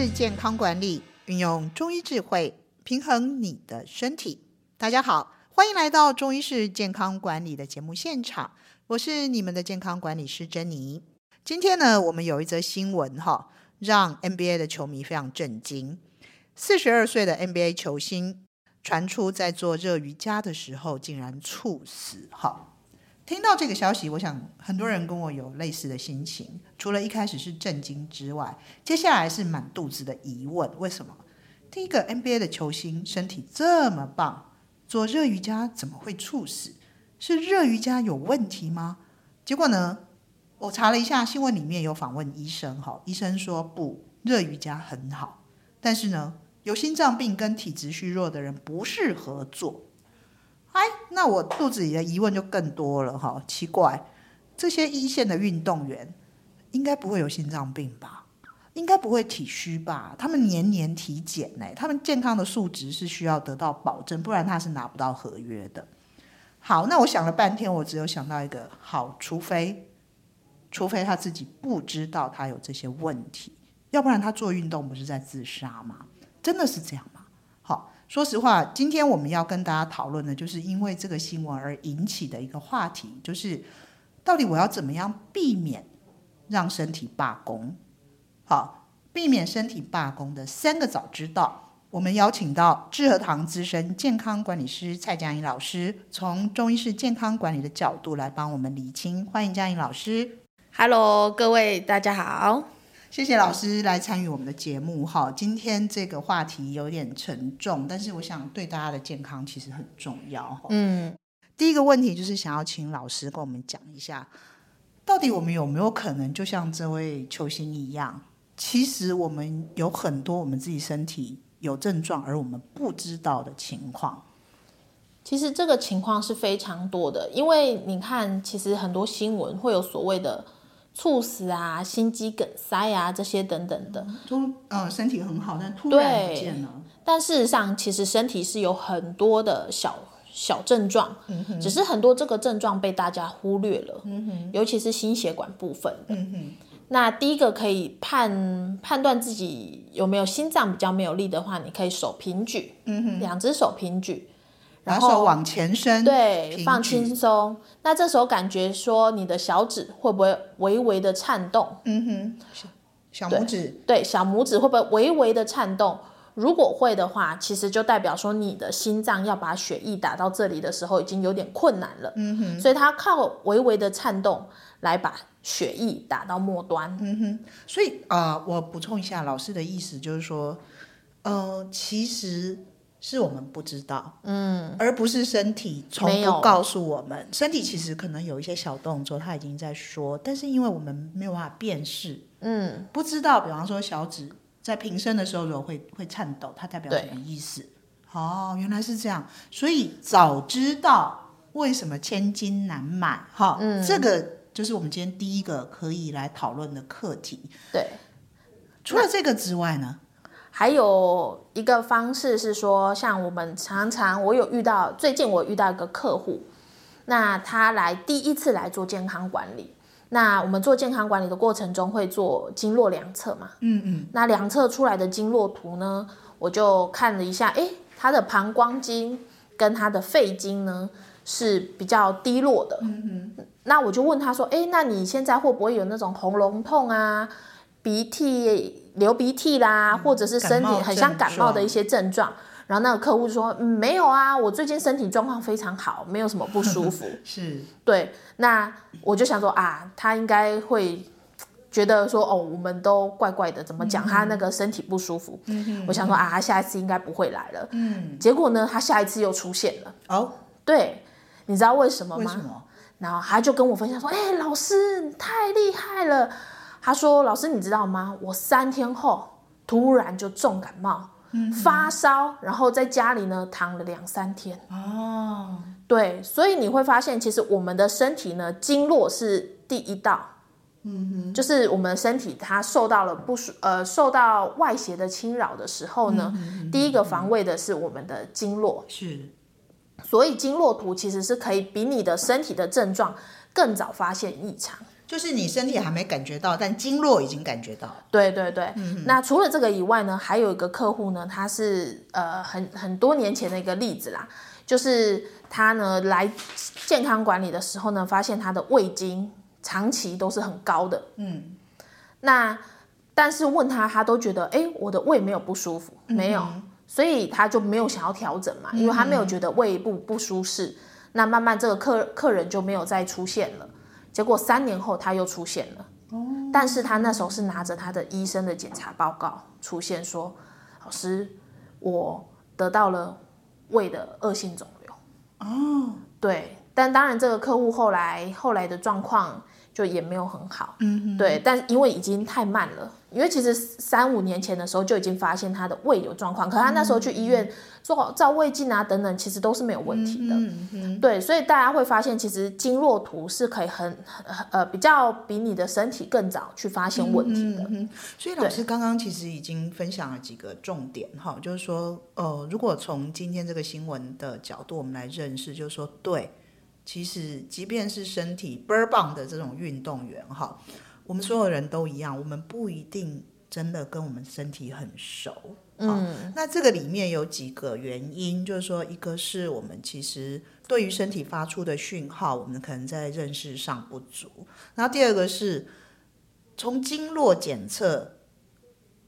式健康管理，运用中医智慧平衡你的身体。大家好，欢迎来到中医式健康管理的节目现场，我是你们的健康管理师珍妮。今天呢，我们有一则新闻哈，让 NBA 的球迷非常震惊。四十二岁的 NBA 球星传出在做热瑜伽的时候竟然猝死哈。听到这个消息，我想很多人跟我有类似的心情。除了一开始是震惊之外，接下来是满肚子的疑问：为什么第一个 NBA 的球星身体这么棒，做热瑜伽怎么会猝死？是热瑜伽有问题吗？结果呢，我查了一下新闻，里面有访问医生，哈，医生说不，热瑜伽很好，但是呢，有心脏病跟体质虚弱的人不适合做。哎，那我肚子里的疑问就更多了哈，奇怪，这些一线的运动员应该不会有心脏病吧？应该不会体虚吧？他们年年体检呢，他们健康的数值是需要得到保证，不然他是拿不到合约的。好，那我想了半天，我只有想到一个，好，除非，除非他自己不知道他有这些问题，要不然他做运动不是在自杀吗？真的是这样吗？说实话，今天我们要跟大家讨论的，就是因为这个新闻而引起的一个话题，就是到底我要怎么样避免让身体罢工？好，避免身体罢工的三个早知道，我们邀请到智和堂资深健康管理师蔡佳颖老师，从中医式健康管理的角度来帮我们理清。欢迎佳颖老师。Hello，各位大家好。谢谢老师来参与我们的节目哈。今天这个话题有点沉重，但是我想对大家的健康其实很重要。嗯，第一个问题就是想要请老师跟我们讲一下，到底我们有没有可能就像这位球星一样，其实我们有很多我们自己身体有症状而我们不知道的情况。其实这个情况是非常多的，因为你看，其实很多新闻会有所谓的。猝死啊，心肌梗塞啊，这些等等的，都呃身体很好，但突然不见了。但事实上，其实身体是有很多的小小症状，嗯，只是很多这个症状被大家忽略了，嗯，尤其是心血管部分的。嗯，那第一个可以判判断自己有没有心脏比较没有力的话，你可以手平举，嗯，两只手平举。然后把手往前伸，对，放轻松。那这时候感觉说你的小指会不会微微的颤动？嗯哼，小拇指对，对，小拇指会不会微微的颤动？如果会的话，其实就代表说你的心脏要把血液打到这里的时候已经有点困难了。嗯哼，所以它靠微微的颤动来把血液打到末端。嗯哼，所以啊、呃，我补充一下，老师的意思就是说，呃，其实。是我们不知道，嗯，而不是身体从不告诉我们。身体其实可能有一些小动作，它已经在说，但是因为我们没有办法辨识，嗯，不知道。比方说小指在平伸的时候，如果会会颤抖，它代表什么意思？哦，原来是这样。所以早知道为什么千金难买，哈、嗯，这个就是我们今天第一个可以来讨论的课题。对，除了这个之外呢？还有一个方式是说，像我们常常，我有遇到，最近我遇到一个客户，那他来第一次来做健康管理，那我们做健康管理的过程中会做经络量测嘛，嗯嗯，那量测出来的经络图呢，我就看了一下，诶，他的膀胱经跟他的肺经呢是比较低落的，嗯嗯，那我就问他说，诶，那你现在会不会有那种喉咙痛啊？鼻涕、流鼻涕啦，或者是身体很像感冒的一些症状，然后那个客户就说：“嗯，没有啊，我最近身体状况非常好，没有什么不舒服。”是，对。那我就想说啊，他应该会觉得说：“哦，我们都怪怪的，怎么讲他那个身体不舒服？”嗯，我想说啊，他下一次应该不会来了。嗯，结果呢，他下一次又出现了。哦，对，你知道为什么吗？为什么？然后他就跟我分享说：“哎、欸，老师，你太厉害了。”他说：“老师，你知道吗？我三天后突然就重感冒，嗯、发烧，然后在家里呢躺了两三天。哦，对，所以你会发现，其实我们的身体呢，经络是第一道，嗯哼，就是我们的身体它受到了不舒呃受到外邪的侵扰的时候呢，嗯、第一个防卫的是我们的经络。是，所以经络图其实是可以比你的身体的症状更早发现异常。”就是你身体还没感觉到，但经络已经感觉到。对对对，嗯、那除了这个以外呢，还有一个客户呢，他是呃很很多年前的一个例子啦，就是他呢来健康管理的时候呢，发现他的胃经长期都是很高的，嗯，那但是问他，他都觉得哎，我的胃没有不舒服，没有，嗯、所以他就没有想要调整嘛，因为他没有觉得胃部不舒适，那慢慢这个客客人就没有再出现了。结果三年后他又出现了，但是他那时候是拿着他的医生的检查报告出现说，老师，我得到了胃的恶性肿瘤。哦，对，但当然这个客户后来后来的状况就也没有很好，嗯哼，对，但因为已经太慢了。因为其实三五年前的时候就已经发现他的胃有状况，可他那时候去医院做照胃镜啊等等，其实都是没有问题的。嗯嗯、对，所以大家会发现，其实经络图是可以很呃比较比你的身体更早去发现问题的。嗯、所以老师刚刚其实已经分享了几个重点哈，就是说呃，如果从今天这个新闻的角度我们来认识，就是说对，其实即便是身体倍儿棒的这种运动员哈。我们所有人都一样，我们不一定真的跟我们身体很熟。嗯，那这个里面有几个原因，就是说，一个是我们其实对于身体发出的讯号，我们可能在认识上不足。然后第二个是从经络检测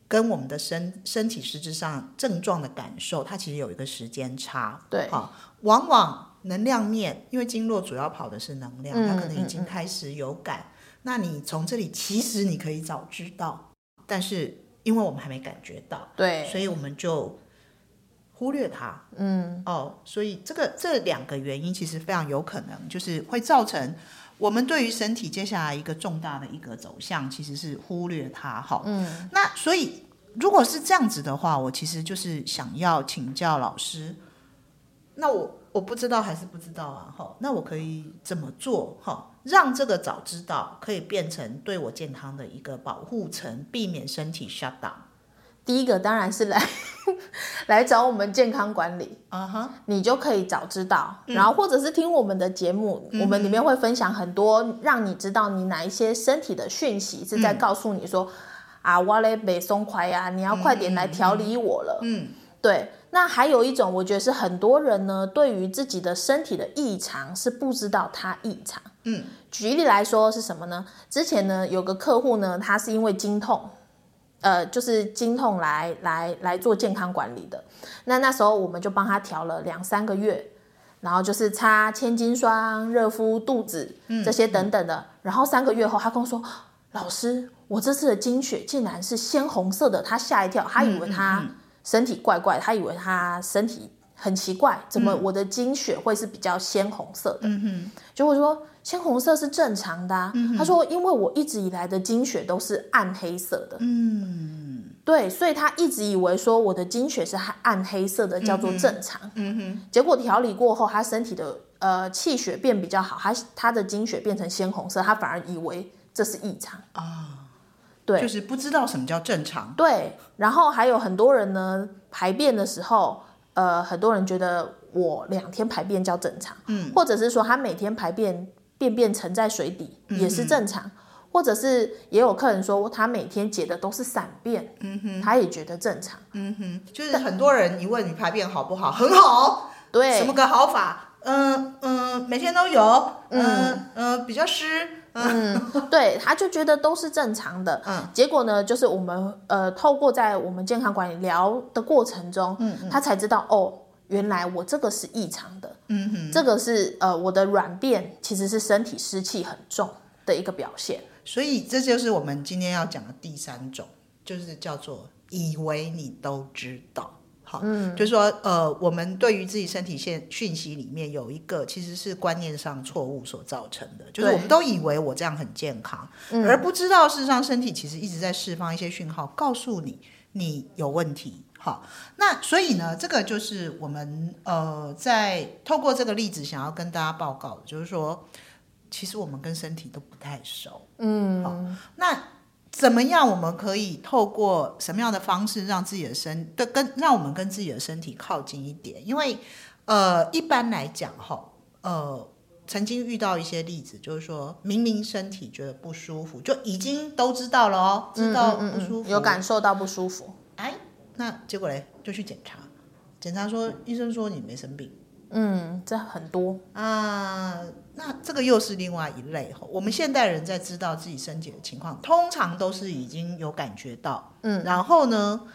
跟我们的身身体实质上症状的感受，它其实有一个时间差。对，好，往往能量面，因为经络主要跑的是能量，它可能已经开始有感。嗯嗯嗯那你从这里其实你可以早知道，但是因为我们还没感觉到，对，所以我们就忽略它。嗯，哦，所以这个这两个原因其实非常有可能，就是会造成我们对于身体接下来一个重大的一个走向，其实是忽略它。哈，嗯，那所以如果是这样子的话，我其实就是想要请教老师，那我。我不知道还是不知道啊，哈，那我可以怎么做，哈，让这个早知道可以变成对我健康的一个保护层，避免身体 shut down。第一个当然是来 来找我们健康管理，啊哈、uh，huh. 你就可以早知道，然后或者是听我们的节目，嗯、我们里面会分享很多，让你知道你哪一些身体的讯息是在告诉你说，嗯、啊，我嘞没松快呀，你要快点来调理我了，嗯，对。那还有一种，我觉得是很多人呢，对于自己的身体的异常是不知道它异常。嗯，举例来说是什么呢？之前呢有个客户呢，他是因为经痛，呃，就是经痛来来来做健康管理的。那那时候我们就帮他调了两三个月，然后就是擦千金霜、热敷肚子这些等等的。然后三个月后，他跟我说：“老师，我这次的经血竟然是鲜红色的。”他吓一跳，他以为他。嗯嗯嗯身体怪怪，他以为他身体很奇怪，怎么我的经血会是比较鲜红色的？嗯哼，结果说鲜红色是正常的啊。嗯，他说因为我一直以来的经血都是暗黑色的。嗯，对，所以他一直以为说我的经血是暗黑色的，叫做正常。嗯哼，结果调理过后，他身体的呃气血变比较好，他他的经血变成鲜红色，他反而以为这是异常啊。对，就是不知道什么叫正常。对，然后还有很多人呢，排便的时候，呃，很多人觉得我两天排便叫正常，嗯，或者是说他每天排便便便沉在水底也是正常，或者是也有客人说他每天解的都是散便，嗯哼，他也觉得正常，嗯哼，就是很多人一问你排便好不好，很好，对，什么个好法？嗯嗯，每天都有，嗯。嗯，比较湿。嗯，对，他就觉得都是正常的。嗯，结果呢，就是我们呃，透过在我们健康管理聊的过程中，嗯，嗯他才知道哦，原来我这个是异常的。嗯哼，这个是呃，我的软便其实是身体湿气很重的一个表现。所以这就是我们今天要讲的第三种，就是叫做以为你都知道。嗯，就是说，呃，我们对于自己身体现讯息里面有一个，其实是观念上错误所造成的，就是我们都以为我这样很健康，对而不知道事实上身体其实一直在释放一些讯号，告诉你你有问题。好，那所以呢，这个就是我们呃，在透过这个例子想要跟大家报告的，就是说，其实我们跟身体都不太熟。嗯，好，那。怎么样？我们可以透过什么样的方式让自己的身的跟让我们跟自己的身体靠近一点？因为呃，一般来讲哈，呃，曾经遇到一些例子，就是说明明身体觉得不舒服，就已经都知道了哦，知道不舒服，嗯嗯嗯、有感受到不舒服，哎，那结果嘞就去检查，检查说医生说你没生病，嗯，这很多啊，那这个又是另外一类。我们现代人在知道自己身体的情况，通常都是已经有感觉到，嗯，然后呢，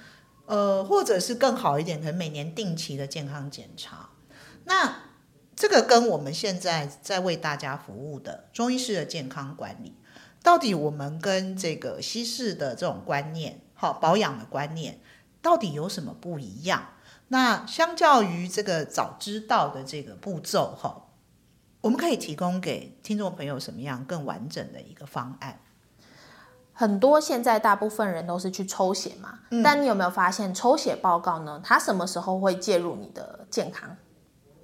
呃，或者是更好一点，可能每年定期的健康检查，那。这个跟我们现在在为大家服务的中医师的健康管理，到底我们跟这个西式的这种观念，好保养的观念，到底有什么不一样？那相较于这个早知道的这个步骤，哈，我们可以提供给听众朋友什么样更完整的一个方案？很多现在大部分人都是去抽血嘛，嗯，但你有没有发现抽血报告呢？它什么时候会介入你的健康？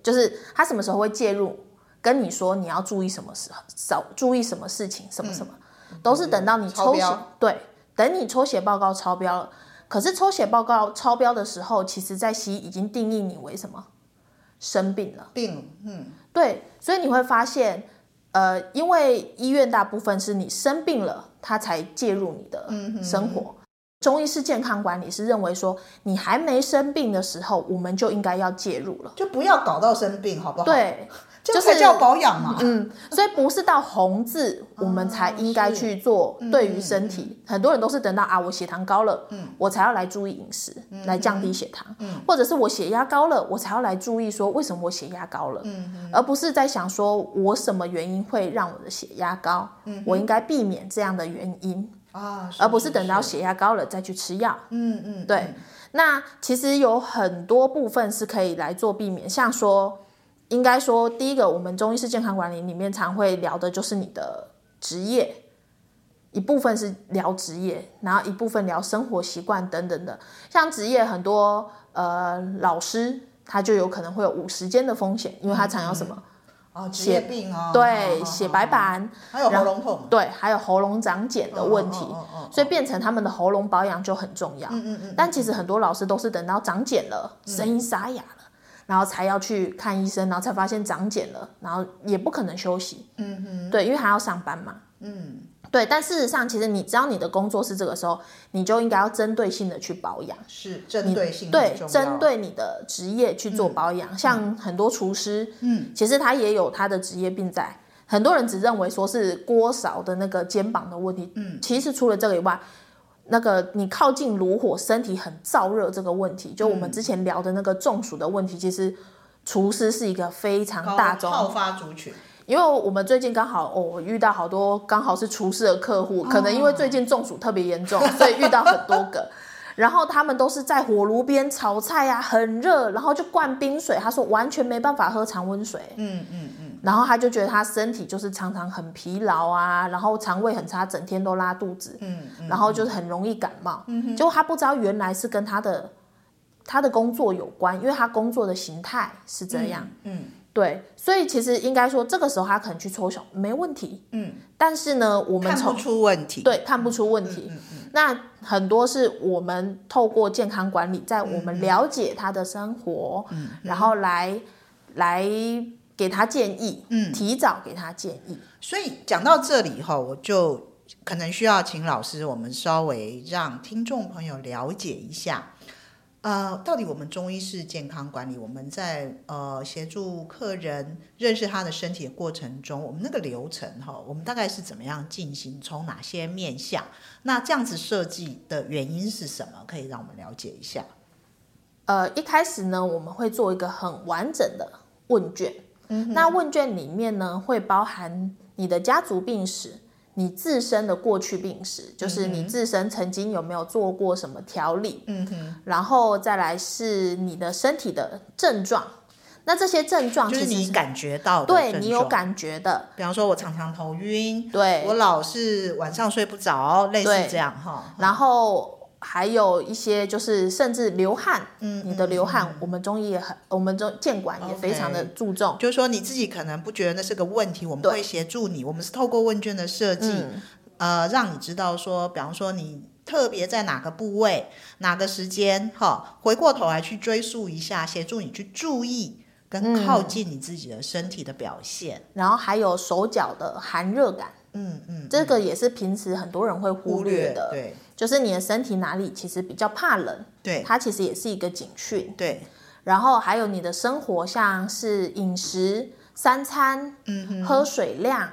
就是他什么时候会介入，跟你说你要注意什么时候，少注意什么事情，什么什么，嗯、都是等到你抽血，对，等你抽血报告超标了。可是抽血报告超标的时候，其实在西医已经定义你为什么？生病了，病，嗯，对，所以你会发现，呃，因为医院大部分是你生病了，他才介入你的生活。嗯中医是健康管理是认为说，你还没生病的时候，我们就应该要介入了，就不要搞到生病，好不好？对，这才叫保养嘛。嗯，所以不是到红字，我们才应该去做。对于身体，嗯、很多人都是等到啊，我血糖高了，嗯，我才要来注意饮食，嗯、来降低血糖，嗯，或者是我血压高了，我才要来注意说为什么我血压高了，嗯，而不是在想说我什么原因会让我的血压高，嗯，我应该避免这样的原因。啊，而不是等到血压高了再去吃药。嗯嗯，对。那其实有很多部分是可以来做避免，像说，应该说第一个，我们中医师健康管理里面常会聊的就是你的职业，一部分是聊职业，然后一部分聊生活习惯等等的。像职业很多呃老师，他就有可能会有五十间的风险，因为他常有什么？嗯哦，血病啊，对，血白板，还有喉咙痛，对，还有喉咙长茧的问题，所以变成他们的喉咙保养就很重要。嗯嗯嗯。但其实很多老师都是等到长茧了，声音沙哑了，然后才要去看医生，然后才发现长茧了，然后也不可能休息。嗯哼。对，因为还要上班嘛。嗯。对，但事实上，其实你只要你的工作是这个时候，你就应该要针对性的去保养，是针对性对，针对你的职业去做保养。嗯、像很多厨师，嗯，其实他也有他的职业病在。很多人只认为说是锅勺的那个肩膀的问题，嗯，其实除了这个以外，那个你靠近炉火，身体很燥热这个问题，就我们之前聊的那个中暑的问题，嗯、其实厨师是一个非常大众好发族群。因为我们最近刚好哦，我遇到好多刚好是厨师的客户，可能因为最近中暑特别严重，所以遇到很多个。然后他们都是在火炉边炒菜呀，很热，然后就灌冰水。他说完全没办法喝常温水。嗯嗯嗯。然后他就觉得他身体就是常常很疲劳啊，然后肠胃很差，整天都拉肚子。嗯嗯。然后就是很容易感冒。嗯。结果他不知道原来是跟他的他的工作有关，因为他工作的形态是这样。嗯。对，所以其实应该说，这个时候他可能去抽血没问题，嗯，但是呢，我们看不出问题，对，看不出问题。嗯嗯嗯、那很多是我们透过健康管理，在我们了解他的生活，嗯，然后来来给他建议，嗯，提早给他建议。所以讲到这里哈，我就可能需要请老师，我们稍微让听众朋友了解一下。呃，到底我们中医是健康管理，我们在呃协助客人认识他的身体的过程中，我们那个流程哈，我们大概是怎么样进行？从哪些面向？那这样子设计的原因是什么？可以让我们了解一下。呃，一开始呢，我们会做一个很完整的问卷，嗯，那问卷里面呢，会包含你的家族病史。你自身的过去病史，就是你自身曾经有没有做过什么调理，嗯哼，然后再来是你的身体的症状，那这些症状就是你感觉到的，对你有感觉的，比方说我常常头晕，对，我老是晚上睡不着，类似这样哈，然后。还有一些就是甚至流汗，嗯，你的流汗，嗯、我们中医也很，我们中健管也非常的注重。Okay, 就是说你自己可能不觉得那是个问题，我们会协助你。我们是透过问卷的设计，嗯、呃，让你知道说，比方说你特别在哪个部位、哪个时间，哈，回过头来去追溯一下，协助你去注意跟靠近你自己的身体的表现，嗯、然后还有手脚的寒热感，嗯嗯，这个也是平时很多人会忽略的，略对，就是你的身体哪里其实比较怕冷，对，它其实也是一个警讯，对，然后还有你的生活，像是饮食、三餐，嗯，喝水量，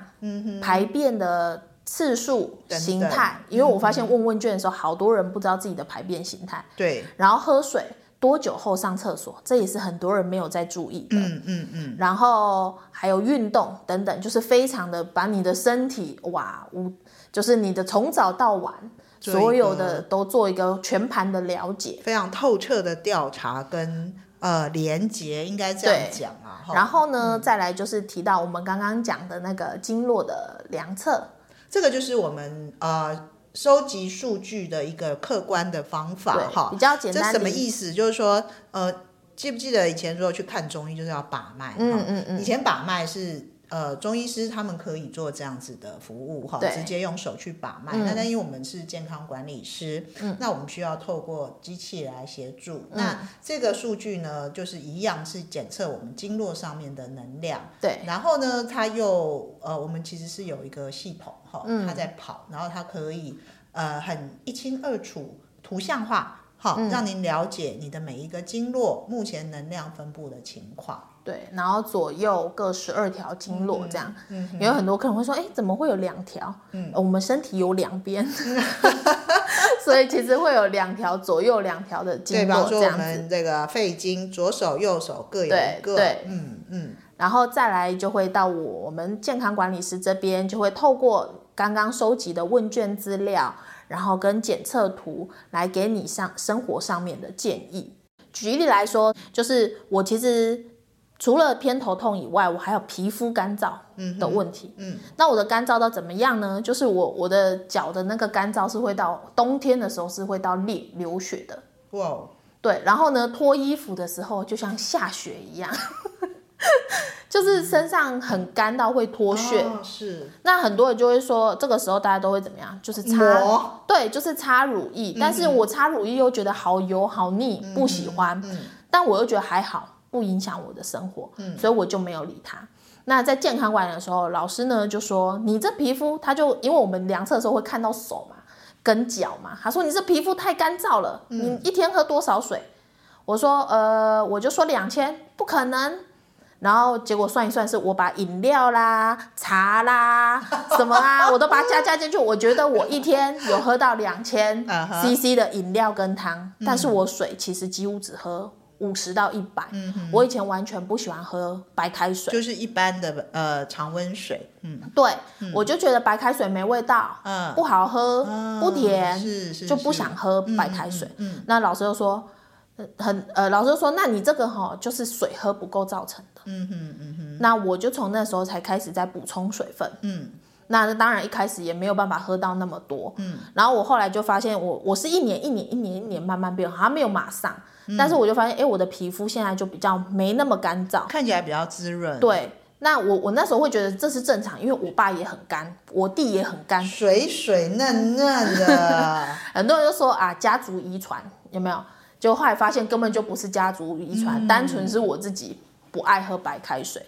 排便的次数、形态，因为我发现问问卷的时候，好多人不知道自己的排便形态，对，然后喝水。多久后上厕所，这也是很多人没有在注意的。嗯嗯嗯。然后还有运动等等，就是非常的把你的身体哇，无就是你的从早到晚所有的都做一个全盘的了解，非常透彻的调查跟呃连接，应该这样讲啊。然后呢，嗯、再来就是提到我们刚刚讲的那个经络的量测，这个就是我们呃。收集数据的一个客观的方法，哈，比较简单。这什么意思？就是说，呃，记不记得以前如果去看中医，就是要把脉，嗯嗯嗯，以前把脉是。呃，中医师他们可以做这样子的服务哈，直接用手去把脉。那、嗯、但因为我们是健康管理师，嗯，那我们需要透过机器来协助。嗯、那这个数据呢，就是一样是检测我们经络上面的能量。对。然后呢，它又呃，我们其实是有一个系统哈，它在跑，然后它可以呃很一清二楚、图像化，好，让您了解你的每一个经络目前能量分布的情况。对，然后左右各十二条经络这样，嗯嗯、有很多客人会说，哎，怎么会有两条？嗯，我们身体有两边，嗯、所以其实会有两条左右两条的经络这样子。对，比方说我们这个肺经，左手右手各有一个。对，对嗯嗯。然后再来就会到我我们健康管理师这边，就会透过刚刚收集的问卷资料，然后跟检测图来给你上生活上面的建议。举例来说，就是我其实。除了偏头痛以外，我还有皮肤干燥的问题。嗯，嗯，那我的干燥到怎么样呢？就是我我的脚的那个干燥是会到冬天的时候是会到裂流血的。哇，对，然后呢，脱衣服的时候就像下雪一样，就是身上很干到会脱屑。哦，是。那很多人就会说，这个时候大家都会怎么样？就是擦，对，就是擦乳液。嗯，但是我擦乳液又觉得好油好腻，不喜欢。但我又觉得还好。不影响我的生活，嗯，所以我就没有理他。那在健康管理的时候，老师呢就说：“你这皮肤，他就因为我们量测的时候会看到手嘛，跟脚嘛，他说你这皮肤太干燥了，嗯，你一天喝多少水？”我说：“呃，我就说两千，不可能。”然后结果算一算，是我把饮料啦、茶啦、什么啊，我都把它加加进去。我觉得我一天有喝到两千 CC 的饮料跟汤，但是我水其实几乎只喝。五十到一百，嗯，我以前完全不喜欢喝白开水，就是一般的呃常温水，嗯，对，嗯，我就觉得白开水没味道，嗯，不好喝，嗯，不甜，是是，就不想喝白开水。嗯，嗯，那老师又说，很呃，老师就说，那你这个哈就是水喝不够造成的，嗯哼嗯哼，那我就从那时候才开始在补充水分，嗯。那当然一开始也没有办法喝到那么多，嗯，然后我后来就发现我我是一年一年一年一年慢慢变好，像没有马上，嗯，但是我就发现，哎，我的皮肤现在就比较没那么干燥，看起来比较滋润。对，那我我那时候会觉得这是正常，因为我爸也很干，我弟也很干，水水嫩嫩的。很多人就说啊，家族遗传有没有？就后来发现根本就不是家族遗传，嗯，单纯是我自己不爱喝白开水。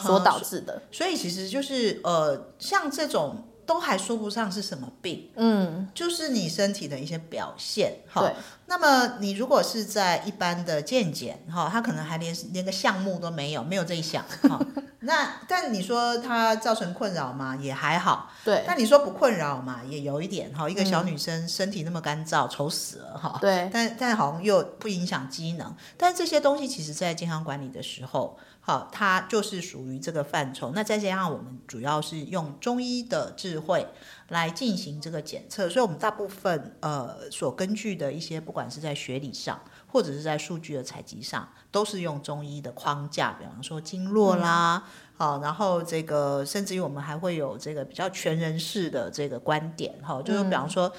所导致的，所以其实就是呃，像这种都还说不上是什么病，嗯，就是你身体的一些表现哈。对。那么你如果是在一般的健检哈，他可能还连连个项目都没有，没有这一项哈。那但你说它造成困扰嘛？也还好。对。但你说不困扰嘛？也有一点哈。一个小女生身体那么干燥，丑死了哈。对。但但好像又不影响机能。但这些东西其实在健康管理的时候。好，它就是属于这个范畴。那再加上我们主要是用中医的智慧来进行这个检测，所以我们大部分呃所根据的一些，不管是在学理上或者是在数据的采集上，都是用中医的框架，比方说经络啦，好、嗯，然后这个甚至于我们还会有这个比较全人式的这个观点，哈，就是比方说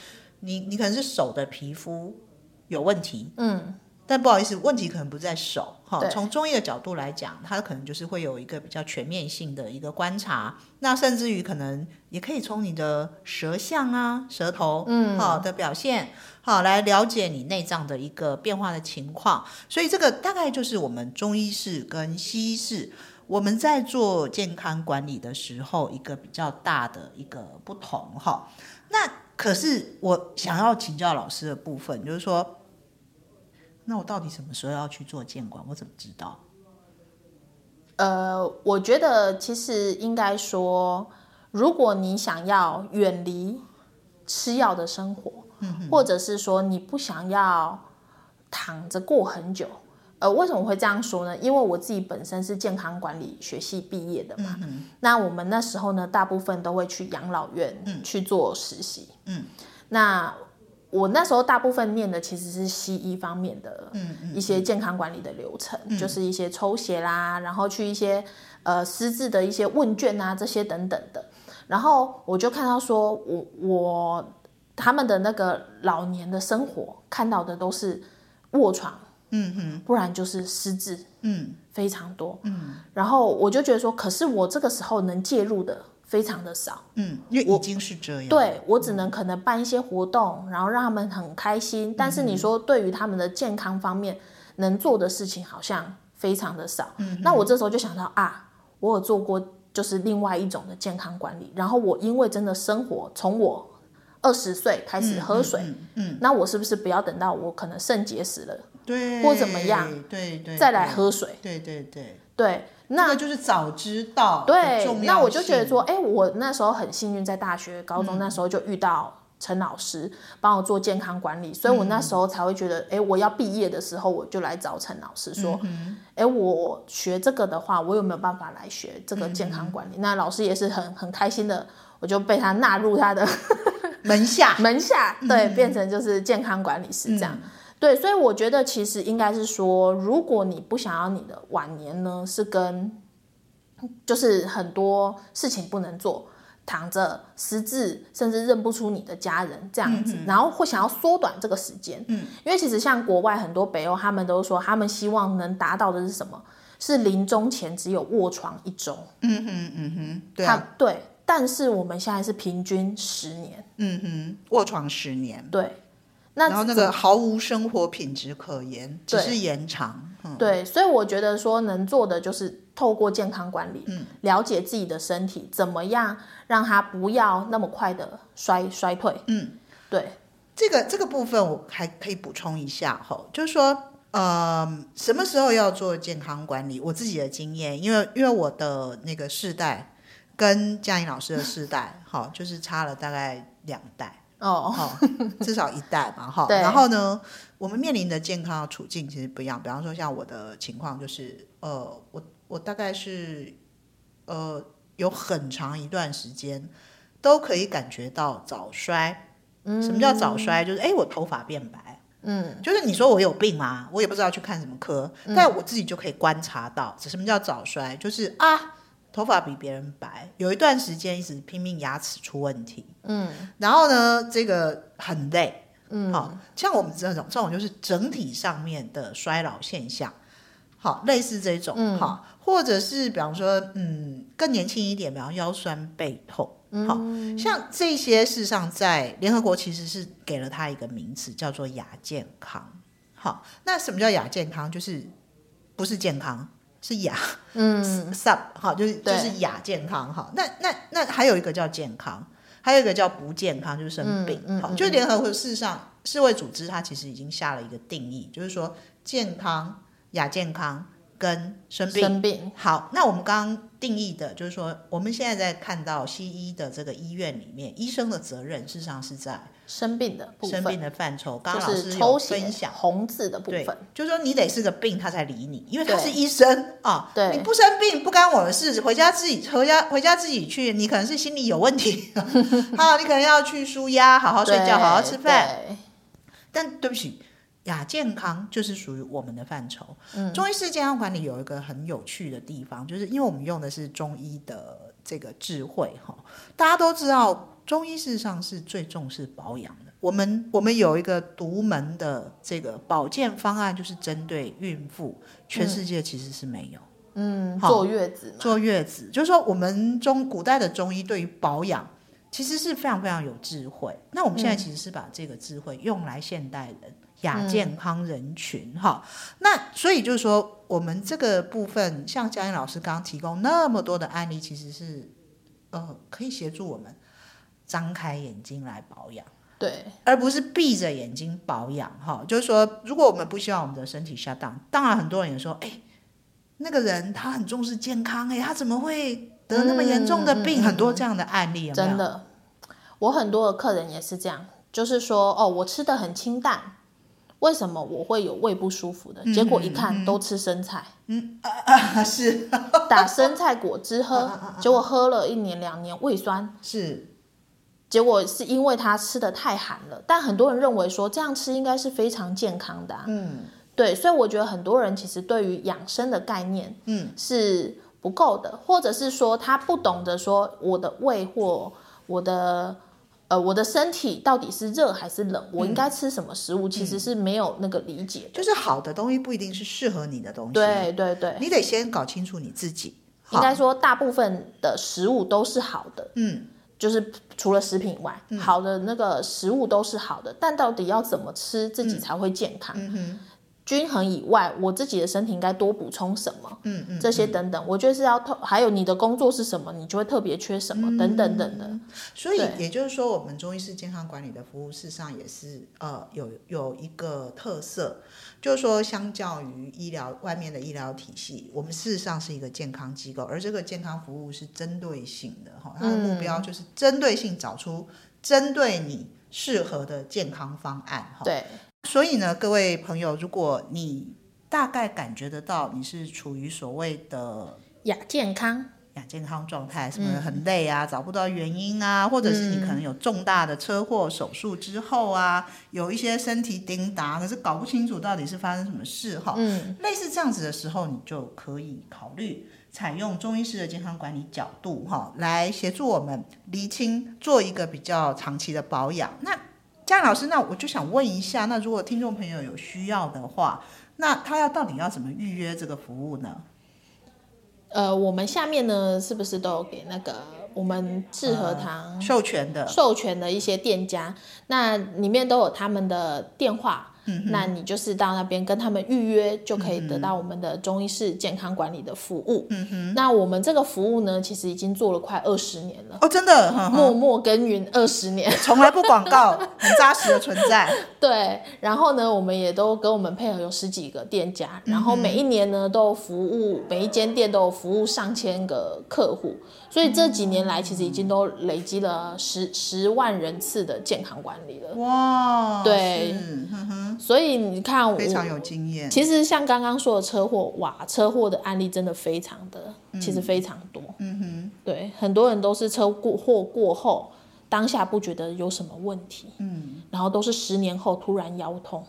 你你可能是手的皮肤有问题，嗯。但不好意思，问题可能不在手哈。从中医的角度来讲，它可能就是会有一个比较全面性的一个观察。那甚至于可能也可以从你的舌象啊、舌头嗯好的表现好来了解你内脏的一个变化的情况。所以这个大概就是我们中医式跟西医式我们在做健康管理的时候一个比较大的一个不同哈。那可是我想要请教老师的部分，就是说。那我到底什么时候要去做监管？我怎么知道？呃，我觉得其实应该说，如果你想要远离吃药的生活，嗯，或者是说你不想要躺着过很久，呃，为什么会这样说呢？因为我自己本身是健康管理学系毕业的嘛，嗯哼，那我们那时候呢，大部分都会去养老院去做实习，嗯，那。我那时候大部分念的其实是西医方面的，一些健康管理的流程，嗯。嗯、就是一些抽血啦，然后去一些呃私自的一些问卷啊这些等等的，然后我就看到说我我他们的那个老年的生活看到的都是卧床，嗯哼，不然就是失智，嗯，非常多，嗯，然后我就觉得说，可是我这个时候能介入的。非常的少，嗯，因为已经是这样。对，我只能可能办一些活动，然后让他们很开心。但是你说对于他们的健康方面能做的事情好像非常的少。嗯，那我这时候就想到啊，我有做过就是另外一种的健康管理。然后我因为真的生活从我二十岁开始喝水，嗯，那我是不是不要等到我可能肾结石了，对，或怎么样，对对，再来喝水，对对对对。那个就是早知道对，那我就觉得说，哎，我那时候很幸运，在大学、高中那时候就遇到陈老师帮我做健康管理，所以我那时候才会觉得，哎，我要毕业的时候，我就来找陈老师说，哎，我学这个的话，我有没有办法来学这个健康管理？那老师也是很很开心的，我就被他纳入他的门下，门下，对，变成就是健康管理师这样。对，所以我觉得其实应该是说，如果你不想要你的晚年呢，是跟就是很多事情不能做，躺着失智，甚至认不出你的家人这样子，嗯、然后会想要缩短这个时间。嗯，因为其实像国外很多北欧，他们都说他们希望能达到的是什么？是临终前只有卧床一周。嗯哼嗯哼，对、啊、对。但是我们现在是平均十年。嗯哼，卧床十年。对。那然后那个毫无生活品质可言，只是延长。嗯、对，所以我觉得说能做的就是透过健康管理，嗯，了解自己的身体怎么样，让它不要那么快的衰衰退。嗯，对，这个这个部分我还可以补充一下哈，就是说，呃，什么时候要做健康管理？我自己的经验，因为因为我的那个世代跟嘉颖老师的世代，好，就是差了大概两代。哦，至少一代嘛，哈。然后呢，我们面临的健康处境其实不一样。比方说，像我的情况就是，呃，我我大概是，呃，有很长一段时间都可以感觉到早衰。嗯，什么叫早衰？就是哎，我头发变白。嗯，就是你说我有病吗？我也不知道去看什么科，但我自己就可以观察到，什么叫早衰？就是啊。头发比别人白，有一段时间一直拼命牙齿出问题，嗯，然后呢，这个很累，嗯，好，像我们这种这种就是整体上面的衰老现象，好，类似这种，嗯，好，或者是比方说，嗯，更年轻一点，比方腰酸背痛，嗯，好像这些事实上在联合国其实是给了他一个名词，叫做亚健康，好，那什么叫亚健康？就是不是健康。是亚，嗯，sub 好，就是就是亚健康哈。那那那还有一个叫健康，还有一个叫不健康，就是生病。好，就联合国事实上世卫组织它其实已经下了一个定义，就是说健康、亚健康跟生病。生病。好，那我们刚刚定义的就是说，我们现在在看到西医的这个医院里面，医生的责任事实上是在。生病的部分，生病的范畴，刚刚老师有分享红字的部分，就是说你得是个病，他才理你，因为他是医生啊。对，你不生病不干我的事，回家自己回家回家自己去。你可能是心理有问题，好，你可能要去舒压，好好睡觉，好好吃饭。但对不起，亚健康就是属于我们的范畴。嗯，中医式健康管理有一个很有趣的地方，就是因为我们用的是中医的这个智慧哈，大家都知道。中医事实上是最重视保养的，我们我们有一个独门的这个保健方案，就是针对孕妇，全世界其实是没有。嗯，坐月子，坐月子，就是说我们中古代的中医对于保养其实是非常非常有智慧。那我们现在其实是把这个智慧用来现代人亚健康人群哈、嗯。那所以就是说，我们这个部分，像佳音老师刚刚提供那么多的案例，其实是呃可以协助我们张开眼睛来保养。对，而不是闭着眼睛保养哈。就是说，如果我们不希望我们的身体下降，当然很多人也说，哎，那个人他很重视健康，哎，他怎么会得那么严重的病？嗯、很多这样的案例有有？真的，我很多的客人也是这样，就是说，哦，我吃的很清淡，为什么我会有胃不舒服的？嗯、结果一看、嗯、都吃生菜，嗯啊啊 是。打生菜果汁喝，啊啊啊啊结果喝了一年两年胃酸。是。结果是因为他吃的太寒了，但很多人认为说这样吃应该是非常健康的啊。嗯，对，所以我觉得很多人其实对于养生的概念，嗯，是不够的，或者是说他不懂得说我的胃或我的呃我的身体到底是热还是冷，我应该吃什么食物，其实是没有那个理解的。就是好的东西不一定是适合你的东西。对对对，你得先搞清楚你自己。应该说大部分的食物都是好的。嗯。就是除了食品以外，嗯，好的那个食物都是好的，但到底要怎么吃自己才会健康？嗯嗯均衡以外，我自己的身体应该多补充什么？嗯嗯，这些等等，我觉得是要特，还有你的工作是什么，你就会特别缺什么，嗯、等等等等。所以也就是说，我们中医式健康管理的服务，事实上也是呃有有一个特色，就是说，相较于医疗外面的医疗体系，我们事实上是一个健康机构，而这个健康服务是针对性的哈，它的目标就是针对性找出针对你适合的健康方案哈。对。所以呢，各位朋友，如果你大概感觉得到你是处于所谓的亚健康、亚健康状态，什么很累啊、嗯，找不到原因啊，或者是你可能有重大的车祸手术之后啊，嗯、有一些身体叮当，可是搞不清楚到底是发生什么事哈。嗯，类似这样子的时候，你就可以考虑采用中医师的健康管理角度哈，来协助我们厘清，做一个比较长期的保养。那佳音老师，那我就想问一下，那如果听众朋友有需要的话，那他要到底要怎么预约这个服务呢？呃，我们下面呢，是不是都有给那个我们智和堂、呃、授权的授权的一些店家？那里面都有他们的电话。嗯、那你就是到那边跟他们预约，就可以得到我们的中医式健康管理的服务。嗯哼，那我们这个服务呢，其实已经做了快二十年了。哦，真的，默默耕耘二十年，从来不广告，很扎实的存在。对，然后呢，我们也都跟我们配合有十几个店家，然后每一年呢都有服务，每一间店都有服务上千个客户。所以这几年来，其实已经都累积了十十万人次的健康管理了。哇，对，所以你看我，非常有经验。其实像刚刚说的车祸，哇，车祸的案例真的非常的，其实非常多。嗯哼，对，很多人都是车祸过后，当下不觉得有什么问题，嗯，然后都是十年后突然腰痛。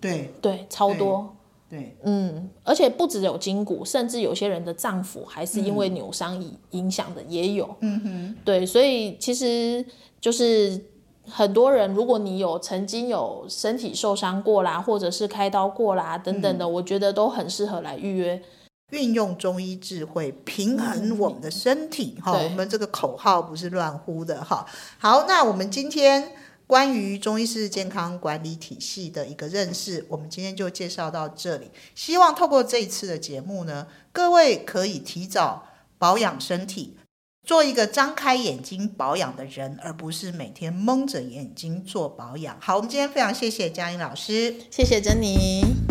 对对，超多。对，嗯，而且不只有筋骨，甚至有些人的脏腑还是因为扭伤影影响的也有。嗯哼，对，所以其实就是很多人，如果你有曾经有身体受伤过啦，或者是开刀过啦等等的，嗯，我觉得都很适合来预约。运用中医智慧平衡我们的身体，哈，嗯，我们这个口号不是乱呼的哈。好，那我们今天。关于中医式健康管理体系的一个认识，我们今天就介绍到这里。希望透过这一次的节目呢，各位可以提早保养身体，做一个张开眼睛保养的人，而不是每天蒙着眼睛做保养。好，我们今天非常谢谢佳音老师，谢谢珍妮。